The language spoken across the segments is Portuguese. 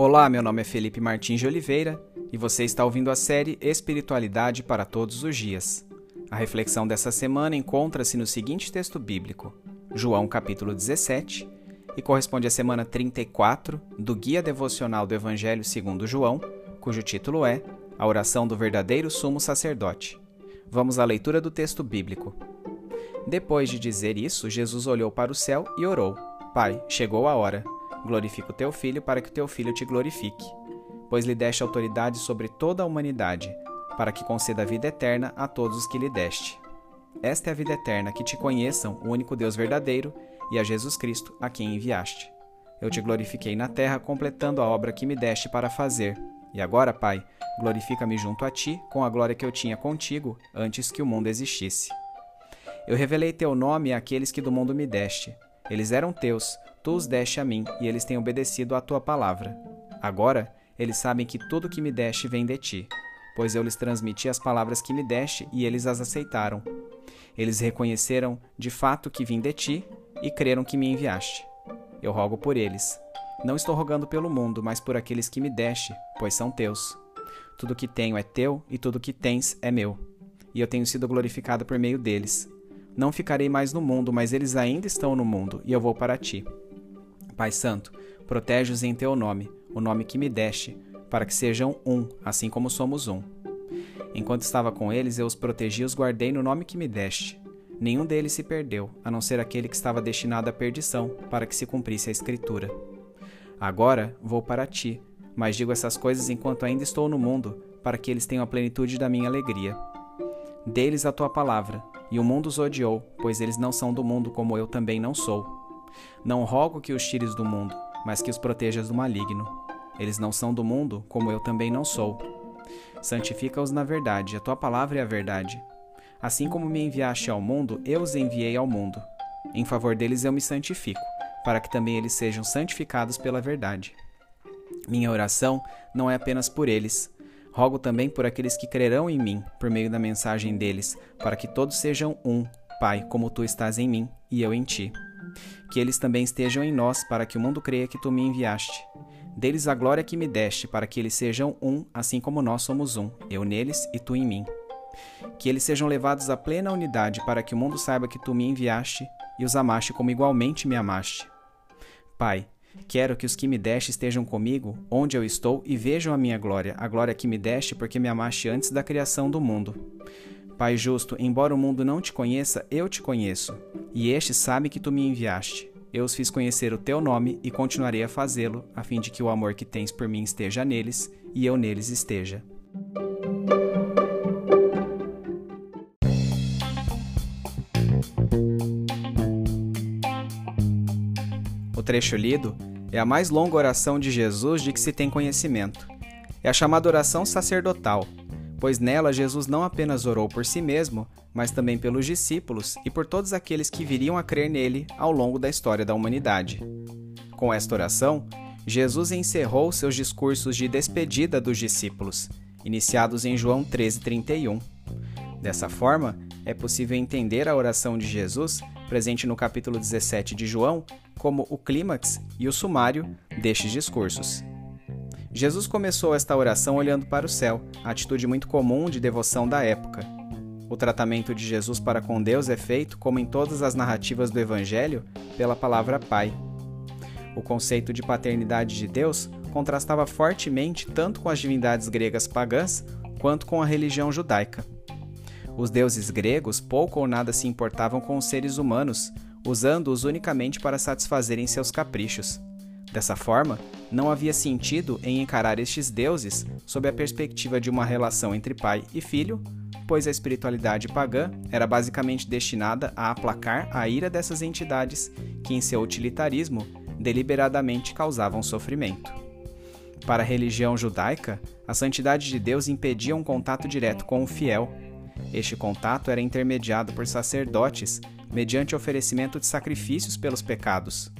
Olá, meu nome é Felipe Martins de Oliveira e você está ouvindo a série Espiritualidade para Todos os Dias. A reflexão dessa semana encontra-se no seguinte texto bíblico, João capítulo 17, e corresponde à semana 34 do Guia Devocional do Evangelho segundo João, cujo título é A Oração do Verdadeiro Sumo Sacerdote. Vamos à leitura do texto bíblico. Depois de dizer isso, Jesus olhou para o céu e orou: Pai, chegou a hora glorifica o teu filho para que o teu filho te glorifique, pois lhe deste autoridade sobre toda a humanidade, para que conceda a vida eterna a todos os que lhe deste. Esta é a vida eterna, que te conheçam o único Deus verdadeiro e a Jesus Cristo, a quem enviaste. Eu te glorifiquei na terra, completando a obra que me deste para fazer. E agora, Pai, glorifica-me junto a ti com a glória que eu tinha contigo antes que o mundo existisse. Eu revelei teu nome àqueles que do mundo me deste. Eles eram teus, Tu os deste a mim, e eles têm obedecido à tua palavra. Agora, eles sabem que tudo que me deste vem de ti, pois eu lhes transmiti as palavras que me deste e eles as aceitaram. Eles reconheceram de fato que vim de ti e creram que me enviaste. Eu rogo por eles. Não estou rogando pelo mundo, mas por aqueles que me deste, pois são teus. Tudo que tenho é teu e tudo que tens é meu. E eu tenho sido glorificado por meio deles. Não ficarei mais no mundo, mas eles ainda estão no mundo, e eu vou para ti. Pai Santo, protege-os em teu nome, o nome que me deste, para que sejam um, assim como somos um. Enquanto estava com eles, eu os protegi e os guardei no nome que me deste. Nenhum deles se perdeu, a não ser aquele que estava destinado à perdição, para que se cumprisse a Escritura. Agora vou para ti, mas digo essas coisas enquanto ainda estou no mundo, para que eles tenham a plenitude da minha alegria. Deles a tua palavra, e o mundo os odiou, pois eles não são do mundo como eu também não sou. Não rogo que os tires do mundo, mas que os protejas do maligno. Eles não são do mundo, como eu também não sou. Santifica-os na verdade, a tua palavra é a verdade. Assim como me enviaste ao mundo, eu os enviei ao mundo. Em favor deles eu me santifico, para que também eles sejam santificados pela verdade. Minha oração não é apenas por eles. Rogo também por aqueles que crerão em mim, por meio da mensagem deles, para que todos sejam um, Pai, como tu estás em mim e eu em ti que eles também estejam em nós, para que o mundo creia que tu me enviaste. Deles a glória que me deste, para que eles sejam um, assim como nós somos um, eu neles e tu em mim. Que eles sejam levados à plena unidade, para que o mundo saiba que tu me enviaste e os amaste como igualmente me amaste. Pai, quero que os que me deste estejam comigo, onde eu estou, e vejam a minha glória, a glória que me deste, porque me amaste antes da criação do mundo. Pai justo, embora o mundo não te conheça, eu te conheço, e este sabe que tu me enviaste. Eu os fiz conhecer o teu nome e continuarei a fazê-lo, a fim de que o amor que tens por mim esteja neles e eu neles esteja. O trecho lido é a mais longa oração de Jesus de que se tem conhecimento. É a chamada oração sacerdotal, pois nela Jesus não apenas orou por si mesmo, mas também pelos discípulos e por todos aqueles que viriam a crer nele ao longo da história da humanidade. Com esta oração, Jesus encerrou seus discursos de despedida dos discípulos, iniciados em João 13:31. Dessa forma, é possível entender a oração de Jesus, presente no capítulo 17 de João, como o clímax e o sumário destes discursos. Jesus começou esta oração olhando para o céu, atitude muito comum de devoção da época. O tratamento de Jesus para com Deus é feito, como em todas as narrativas do Evangelho, pela palavra Pai. O conceito de paternidade de Deus contrastava fortemente tanto com as divindades gregas pagãs quanto com a religião judaica. Os deuses gregos pouco ou nada se importavam com os seres humanos, usando-os unicamente para satisfazerem seus caprichos. Dessa forma, não havia sentido em encarar estes deuses sob a perspectiva de uma relação entre pai e filho, pois a espiritualidade pagã era basicamente destinada a aplacar a ira dessas entidades que, em seu utilitarismo, deliberadamente causavam sofrimento. Para a religião judaica, a santidade de Deus impedia um contato direto com o fiel. Este contato era intermediado por sacerdotes mediante oferecimento de sacrifícios pelos pecados.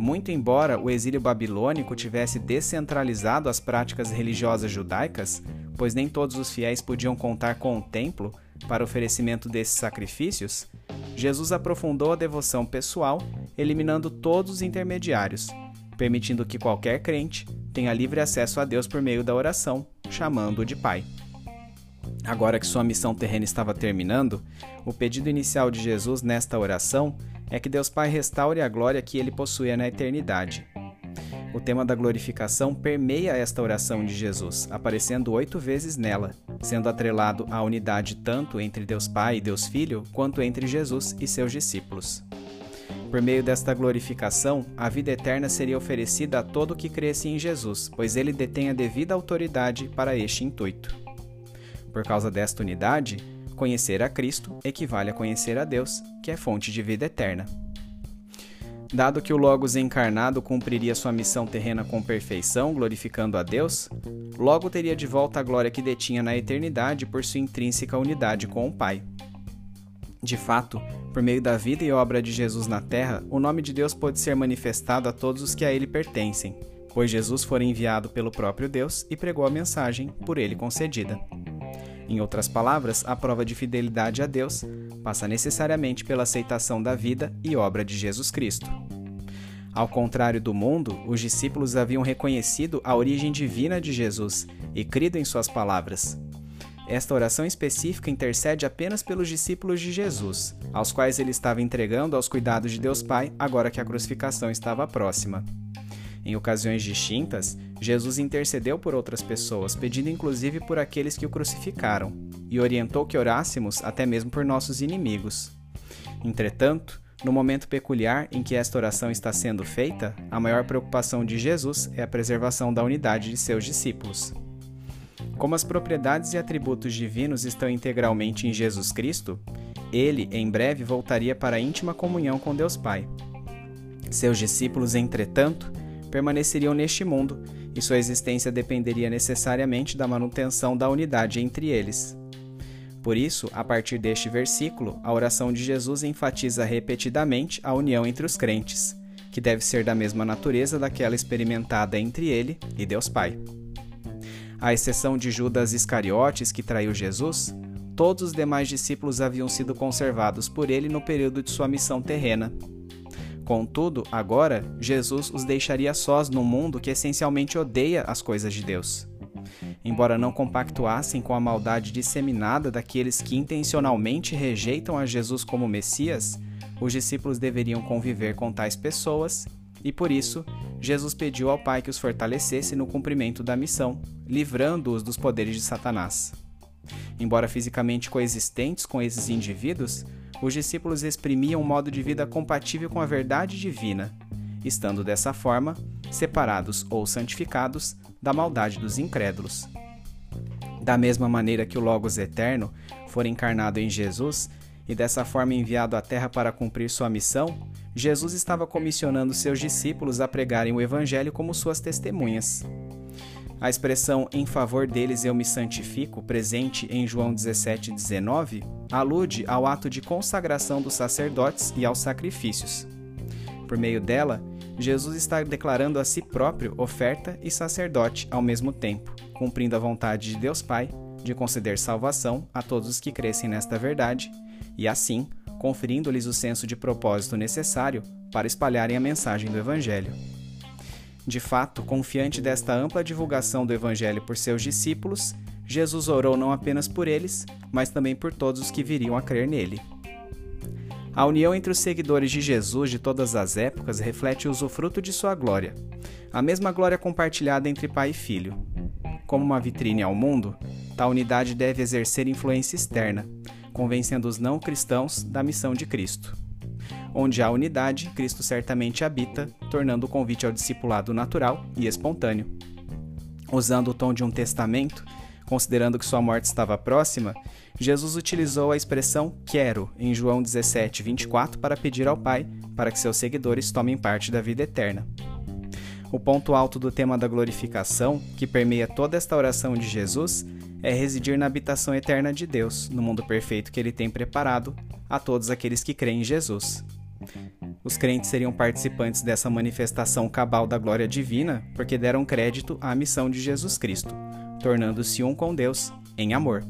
Muito embora o exílio babilônico tivesse descentralizado as práticas religiosas judaicas, pois nem todos os fiéis podiam contar com o templo para oferecimento desses sacrifícios, Jesus aprofundou a devoção pessoal, eliminando todos os intermediários, permitindo que qualquer crente, tenha livre acesso a Deus por meio da oração, chamando-o de Pai. Agora que sua missão terrena estava terminando, o pedido inicial de Jesus nesta oração é que Deus Pai restaure a glória que ele possuía na eternidade. O tema da glorificação permeia esta oração de Jesus, aparecendo oito vezes nela, sendo atrelado à unidade tanto entre Deus Pai e Deus Filho, quanto entre Jesus e seus discípulos. Por meio desta glorificação, a vida eterna seria oferecida a todo que cresce em Jesus, pois ele detém a devida autoridade para este intuito. Por causa desta unidade, conhecer a Cristo equivale a conhecer a Deus, que é fonte de vida eterna. Dado que o Logos encarnado cumpriria sua missão terrena com perfeição, glorificando a Deus, logo teria de volta a glória que detinha na eternidade por sua intrínseca unidade com o Pai. De fato, por meio da vida e obra de Jesus na terra, o nome de Deus pode ser manifestado a todos os que a ele pertencem, pois Jesus foi enviado pelo próprio Deus e pregou a mensagem por ele concedida. Em outras palavras, a prova de fidelidade a Deus passa necessariamente pela aceitação da vida e obra de Jesus Cristo. Ao contrário do mundo, os discípulos haviam reconhecido a origem divina de Jesus e crido em suas palavras. Esta oração específica intercede apenas pelos discípulos de Jesus, aos quais ele estava entregando aos cuidados de Deus Pai agora que a crucificação estava próxima. Em ocasiões distintas, Jesus intercedeu por outras pessoas, pedindo inclusive por aqueles que o crucificaram, e orientou que orássemos até mesmo por nossos inimigos. Entretanto, no momento peculiar em que esta oração está sendo feita, a maior preocupação de Jesus é a preservação da unidade de seus discípulos. Como as propriedades e atributos divinos estão integralmente em Jesus Cristo, ele, em breve, voltaria para a íntima comunhão com Deus Pai. Seus discípulos, entretanto, permaneceriam neste mundo e sua existência dependeria necessariamente da manutenção da unidade entre eles. Por isso, a partir deste versículo, a oração de Jesus enfatiza repetidamente a união entre os crentes, que deve ser da mesma natureza daquela experimentada entre ele e Deus Pai. À exceção de Judas Iscariotes, que traiu Jesus, todos os demais discípulos haviam sido conservados por ele no período de sua missão terrena, Contudo, agora, Jesus os deixaria sós num mundo que essencialmente odeia as coisas de Deus. Embora não compactuassem com a maldade disseminada daqueles que intencionalmente rejeitam a Jesus como Messias, os discípulos deveriam conviver com tais pessoas e, por isso, Jesus pediu ao Pai que os fortalecesse no cumprimento da missão, livrando-os dos poderes de Satanás. Embora fisicamente coexistentes com esses indivíduos, os discípulos exprimiam um modo de vida compatível com a verdade divina, estando dessa forma separados ou santificados da maldade dos incrédulos. Da mesma maneira que o Logos eterno for encarnado em Jesus e dessa forma enviado à terra para cumprir sua missão, Jesus estava comissionando seus discípulos a pregarem o Evangelho como suas testemunhas. A expressão em favor deles eu me santifico, presente em João 17, 19, alude ao ato de consagração dos sacerdotes e aos sacrifícios. Por meio dela, Jesus está declarando a si próprio oferta e sacerdote ao mesmo tempo, cumprindo a vontade de Deus Pai de conceder salvação a todos os que crescem nesta verdade e, assim, conferindo-lhes o senso de propósito necessário para espalharem a mensagem do Evangelho. De fato, confiante desta ampla divulgação do Evangelho por seus discípulos, Jesus orou não apenas por eles, mas também por todos os que viriam a crer nele. A união entre os seguidores de Jesus de todas as épocas reflete o usufruto de sua glória, a mesma glória compartilhada entre pai e filho. Como uma vitrine ao mundo, tal unidade deve exercer influência externa, convencendo os não cristãos da missão de Cristo. Onde há unidade, Cristo certamente habita, tornando o convite ao discipulado natural e espontâneo. Usando o tom de um testamento, considerando que sua morte estava próxima, Jesus utilizou a expressão quero em João 17, 24 para pedir ao Pai para que seus seguidores tomem parte da vida eterna. O ponto alto do tema da glorificação, que permeia toda esta oração de Jesus, é residir na habitação eterna de Deus, no mundo perfeito que ele tem preparado a todos aqueles que creem em Jesus. Os crentes seriam participantes dessa manifestação cabal da glória divina porque deram crédito à missão de Jesus Cristo, tornando-se um com Deus em amor.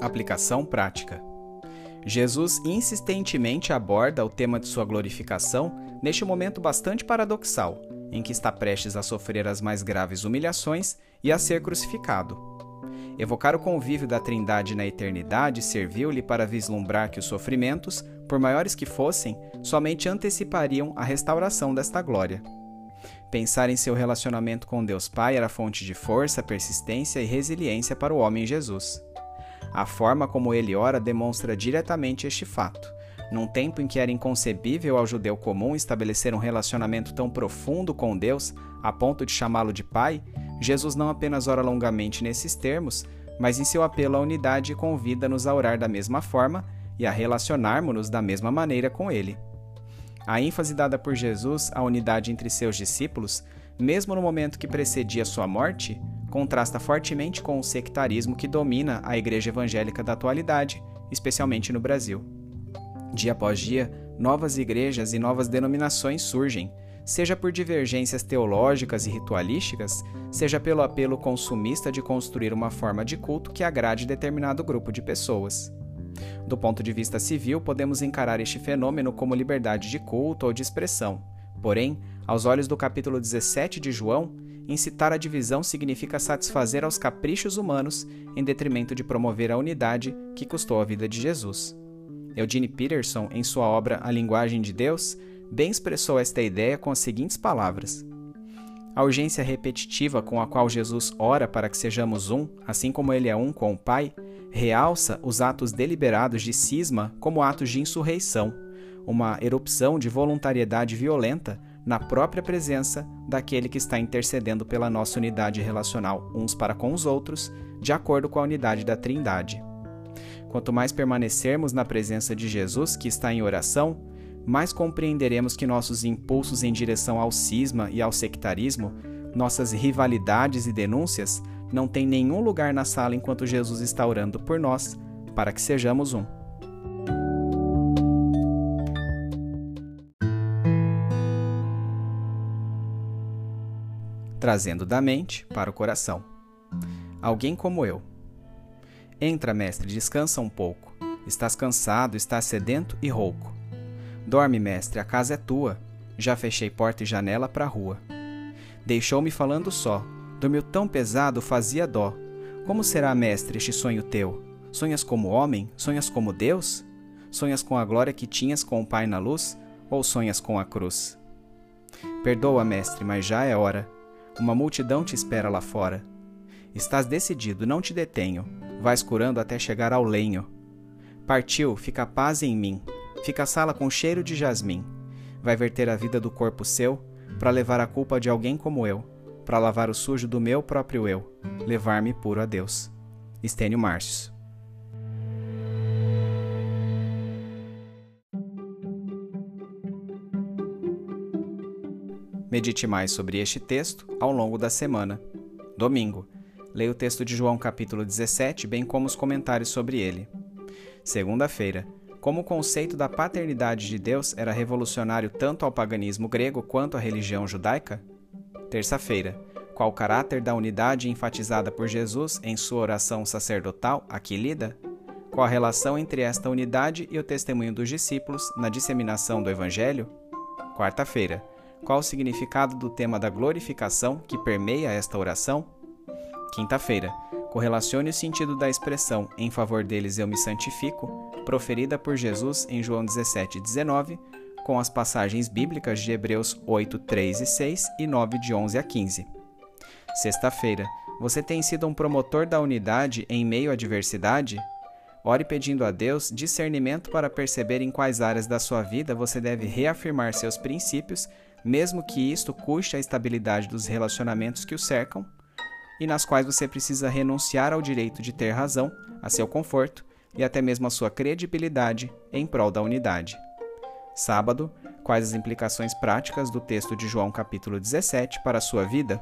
Aplicação prática. Jesus insistentemente aborda o tema de sua glorificação neste momento bastante paradoxal, em que está prestes a sofrer as mais graves humilhações e a ser crucificado. Evocar o convívio da Trindade na eternidade serviu-lhe para vislumbrar que os sofrimentos, por maiores que fossem, somente antecipariam a restauração desta glória. Pensar em seu relacionamento com Deus Pai era fonte de força, persistência e resiliência para o homem Jesus. A forma como ele ora demonstra diretamente este fato. Num tempo em que era inconcebível ao judeu comum estabelecer um relacionamento tão profundo com Deus, a ponto de chamá-lo de Pai, Jesus não apenas ora longamente nesses termos, mas em seu apelo à unidade convida-nos a orar da mesma forma e a relacionarmos-nos da mesma maneira com Ele. A ênfase dada por Jesus à unidade entre seus discípulos, mesmo no momento que precedia sua morte, contrasta fortemente com o sectarismo que domina a igreja evangélica da atualidade, especialmente no Brasil. Dia após dia, novas igrejas e novas denominações surgem, seja por divergências teológicas e ritualísticas, seja pelo apelo consumista de construir uma forma de culto que agrade determinado grupo de pessoas. Do ponto de vista civil, podemos encarar este fenômeno como liberdade de culto ou de expressão. Porém, aos olhos do capítulo 17 de João, incitar a divisão significa satisfazer aos caprichos humanos em detrimento de promover a unidade que custou a vida de Jesus. Eugene Peterson, em sua obra A Linguagem de Deus, bem expressou esta ideia com as seguintes palavras: A urgência repetitiva com a qual Jesus ora para que sejamos um, assim como ele é um com o Pai, realça os atos deliberados de cisma como atos de insurreição, uma erupção de voluntariedade violenta na própria presença daquele que está intercedendo pela nossa unidade relacional uns para com os outros, de acordo com a unidade da Trindade. Quanto mais permanecermos na presença de Jesus, que está em oração, mais compreenderemos que nossos impulsos em direção ao cisma e ao sectarismo, nossas rivalidades e denúncias, não têm nenhum lugar na sala enquanto Jesus está orando por nós, para que sejamos um. Trazendo da mente para o coração. Alguém como eu. Entra, mestre, descansa um pouco. Estás cansado, estás sedento e rouco. Dorme, mestre, a casa é tua. Já fechei porta e janela para a rua. Deixou-me falando só, Dormiu tão pesado, fazia dó. Como será, mestre, este sonho teu? Sonhas como homem? Sonhas como Deus? Sonhas com a glória que tinhas com o Pai na luz? Ou sonhas com a cruz? Perdoa, mestre, mas já é hora. Uma multidão te espera lá fora. Estás decidido, não te detenho. Vais curando até chegar ao lenho. Partiu, fica paz em mim. Fica a sala com cheiro de jasmim. Vai verter a vida do corpo seu para levar a culpa de alguém como eu para lavar o sujo do meu próprio eu, levar-me puro a Deus. Estênio Márcio. Medite mais sobre este texto ao longo da semana. Domingo, leia o texto de João capítulo 17, bem como os comentários sobre ele. Segunda-feira, como o conceito da paternidade de Deus era revolucionário tanto ao paganismo grego quanto à religião judaica, Terça-feira. Qual o caráter da unidade enfatizada por Jesus em sua oração sacerdotal, aqui lida? Qual a relação entre esta unidade e o testemunho dos discípulos na disseminação do Evangelho? Quarta-feira. Qual o significado do tema da glorificação que permeia esta oração? Quinta-feira. Correlacione o sentido da expressão em favor deles eu me santifico, proferida por Jesus em João 17, 19, com as passagens bíblicas de Hebreus 8, 3 e 6 e 9, de 11 a 15. Sexta-feira, você tem sido um promotor da unidade em meio à diversidade? Ore pedindo a Deus discernimento para perceber em quais áreas da sua vida você deve reafirmar seus princípios, mesmo que isto custe a estabilidade dos relacionamentos que o cercam, e nas quais você precisa renunciar ao direito de ter razão, a seu conforto e até mesmo a sua credibilidade em prol da unidade. Sábado, quais as implicações práticas do texto de João capítulo 17 para a sua vida?